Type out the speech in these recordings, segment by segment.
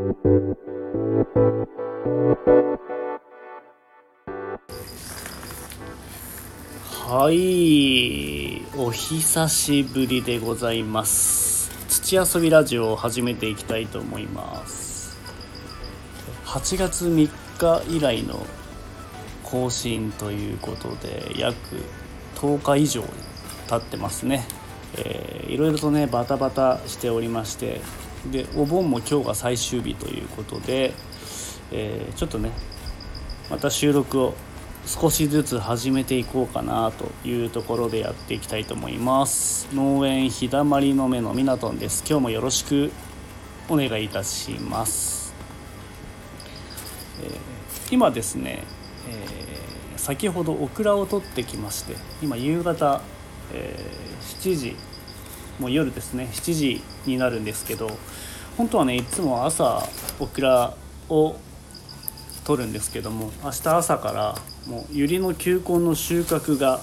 はいお久しぶりでございます。土遊びラジオを始めていきたいと思います。8月3日以来の更新ということで約10日以上経ってますね、えー、いろいろとねバタバタしておりましてでお盆も今日が最終日ということで、えー、ちょっとねまた収録を少しずつ始めていこうかなというところでやっていきたいと思います。農園日だまりの目のミナトンです。今日もよろしくお願いいたします、えー、今ですね、えー、先ほどオクラを取ってきまして今夕方、えー、7時もう夜ですね。7時になるんですけど本当はねいつも朝オクラを取るんですけども明日朝からもう百合の球根の収穫が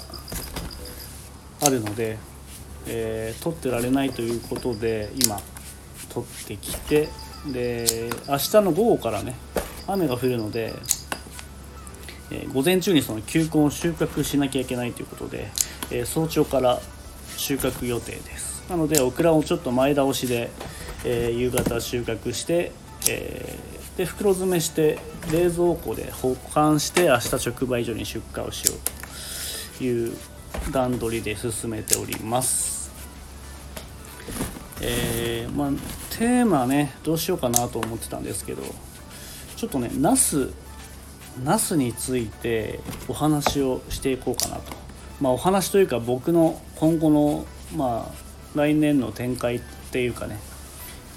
あるので、えー、取ってられないということで今取ってきてで明日の午後からね雨が降るので、えー、午前中にその球根を収穫しなきゃいけないということで、えー、早朝から収穫予定です。なのでオクラをちょっと前倒しで、えー夕方収穫して、えーで袋詰めして冷蔵庫で保管して明日直売所に出荷をしようという段取りで進めております。えー、まあテーマねどうしようかなと思ってたんですけどちょっとねナスナスについてお話をしていこうかなと。まあお話というか僕の今後のまあ来年の展開っていうかね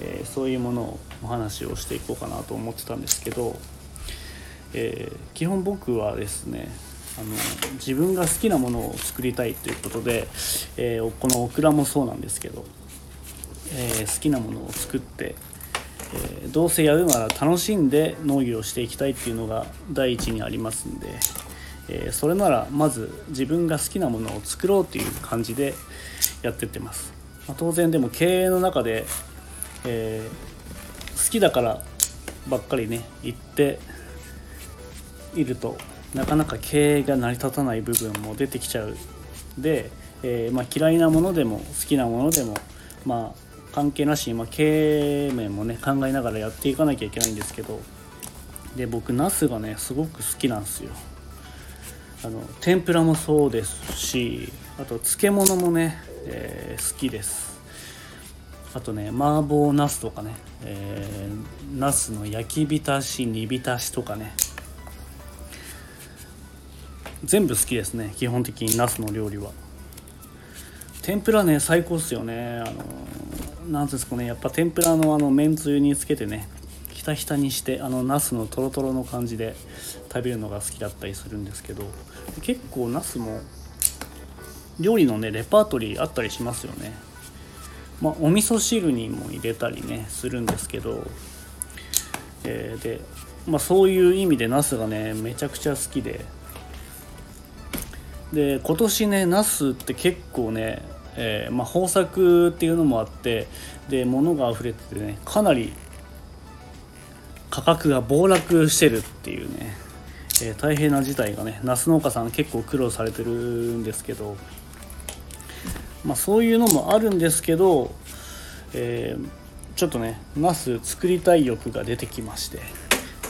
えー、そういうものをお話をしていこうかなと思ってたんですけど、えー、基本僕はですねあの自分が好きなものを作りたいということで、えー、このオクラもそうなんですけど、え好きなものを作って、えどうせやるなら楽しんで農業をしていきたいっていうのが第一にありますんで、えそれならまず自分が好きなものを作ろうという感じでやってってます。まあ、当然でも経営の中でえー、好きだからばっかりね言っているとなかなか経営が成り立たない部分も出てきちゃう。で、えー、まあ、嫌いなものでも好きなものでもまあ関係なしに、まあ、経営面もね考えながらやっていかなきゃいけないんですけどで僕ナスがねすごく好きなんですよ。あの天ぷらもそうですしあと漬物もね、えー、好きです。あとね麻婆茄子とかね、えー、茄子の焼き浸し煮浸しとかね。全部好きですね基本的に茄子の料理は。天ぷらね最高っすよね。あの何ですかねやっぱ天ぷらのあのめんつゆにつけてねひたひたにしてあの茄子のとろとろの感じで食べるのが好きだったりするんですけど結構茄子も料理のねレパートリーあったりしますよね。まあ、お味噌汁にも入れたりねするんですけど、えー、で、まあ、そういう意味でナスがねめちゃくちゃ好きで。で今年ねナスって結構ね、えー、まあ、豊作っていうのもあってで物が溢れててねかなり価格が暴落してるっていうね、えー、大変な事態がねナス農家さん結構苦労されてるんですけど。まあ、そういうのもあるんですけど、えー、ちょっとねナス作りたい欲が出てきまして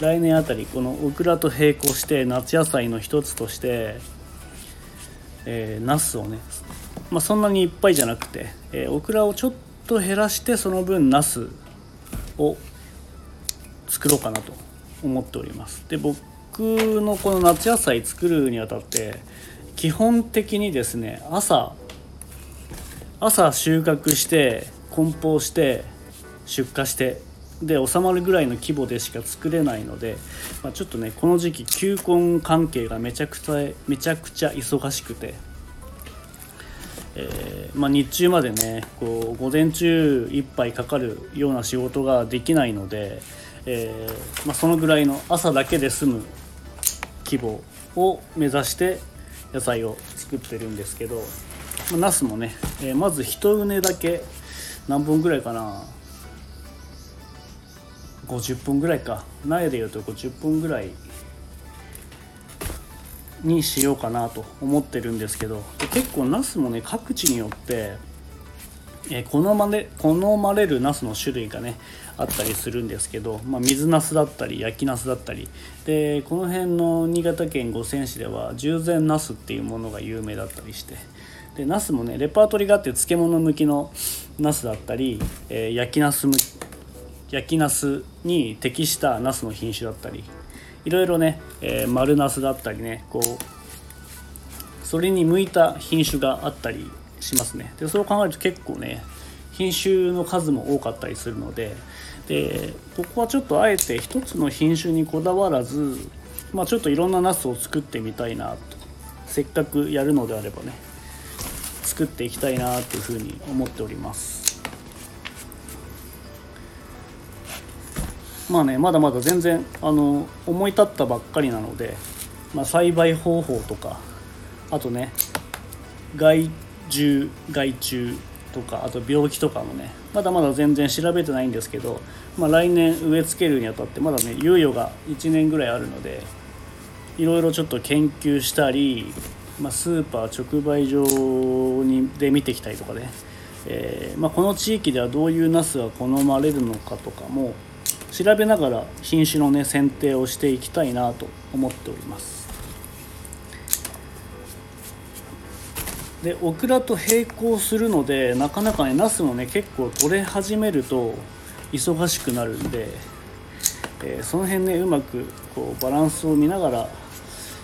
来年あたりこのオクラと並行して夏野菜の一つとして、えー、ナスをね、まあ、そんなにいっぱいじゃなくて、えー、オクラをちょっと減らしてその分ナスを作ろうかなと思っております。で僕のこの夏野菜作るにあたって基本的にですね朝朝収穫して梱包して出荷してで収まるぐらいの規模でしか作れないので、まあ、ちょっとねこの時期球根関係がめちゃくちゃめちゃくちゃ忙しくて、えー、まあ、日中までねこう午前中いっぱいかかるような仕事ができないので、えー、まあ、そのぐらいの朝だけで済む規模を目指して野菜を作ってるんですけどナスもね、えー、まず1畝だけ何本ぐらいかな。50分ぐらいか。苗でいうと50分ぐらいにしようかなと思ってるんですけど結構ナスもね各地によってえ好まれ好まれるナスの種類がねあったりするんですけど、まあ、水ナスだったり焼きナスだったり。でこの辺の新潟県五泉市では従前ナスっていうものが有名だったりして。でナスもねレパートリーがあって漬物向きのナスだったり、えー、焼きナス焼きナスに適したナスの品種だったりいろいろね、えー、丸ナスだったりねこうそれに向いた品種があったりしますね。でそう考えると結構ね品種の数も多かったりするのででここはちょっとあえて一つの品種にこだわらず、まあ、ちょっといろんなナスを作ってみたいなとせっかくやるのであればね。作っていきたいなというふうに思っております。まあねまだまだ全然あの思い立ったばっかりなので、まあ、栽培方法とかあとね害獣害虫とかあと病気とかもねまだまだ全然調べてないんですけど、まあ、来年植え付けるにあたってまだね猶予が1年ぐらいあるのでいろいろちょっと研究したり、まあ、スーパー直売所にで見てきたりとかね、えー、まあ、この地域ではどういうナスが好まれるのかとかも調べながら品種のね選定をしていきたいなと思っております。でオクラと並行するのでなかなかねナスもね結構取れ始めると忙しくなるんで、えー、その辺ねうまくこうバランスを見ながら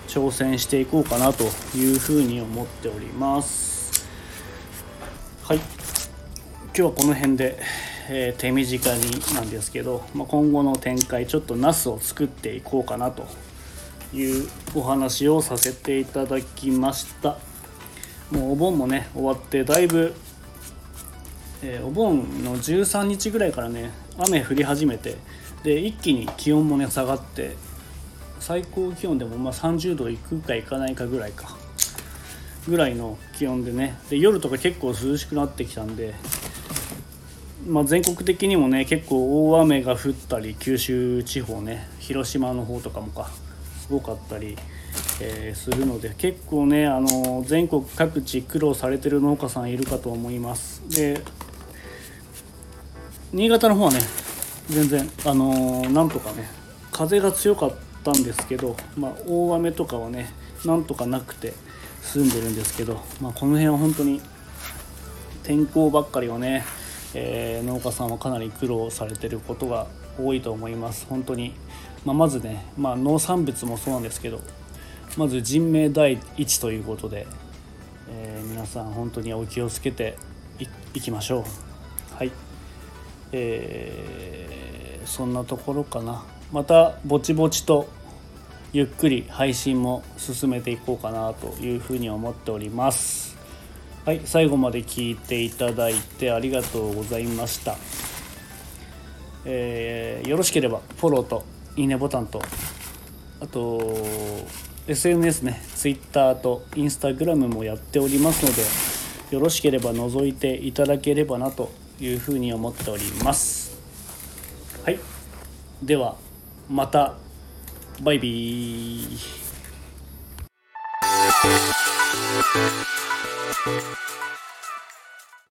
挑戦していこうかなというふうに思っております。はい。今日はこの辺で、えー、手短になんですけど、まあ、今後の展開ちょっとナスを作っていこうかなというお話をさせていただきました。もうお盆もね終わってだいぶ、えー、お盆の13日ぐらいからね雨降り始めてで一気に気温もね下がって最高気温でもまあ30度いくかいかないかぐらいかぐらいの気温でね。で夜とか結構涼しくなってきたんで、まあ、全国的にもね結構大雨が降ったり九州地方ね広島の方とかもかすごかったりえー、するので結構ねあの全国各地苦労されてる農家さんいるかと思います。で新潟の方はね全然あのなんとかね風が強かったたんですけど、まあ、大雨とかはねなんとかなくて済んでるんですけど、まあ、この辺は本当に天候ばっかりをね、えー、農家さんはかなり苦労されてることが多いと思います。本当に、まあ、まずね、まあ、農産物もそうなんですけどまず人命第一ということで、えー、皆さん本当にお気をつけていきましょう。はい。えー、そんなところかな。またぼちぼちとゆっくり配信も進めていこうかなというふうに思っております。はい最後まで聞いていただいてありがとうございました、えー、よろしければフォローといいねボタンとあと SNS ね Twitter と Instagram もやっておりますのでよろしければ覗いていただければなというふうに思っております。はいではまたバイビー。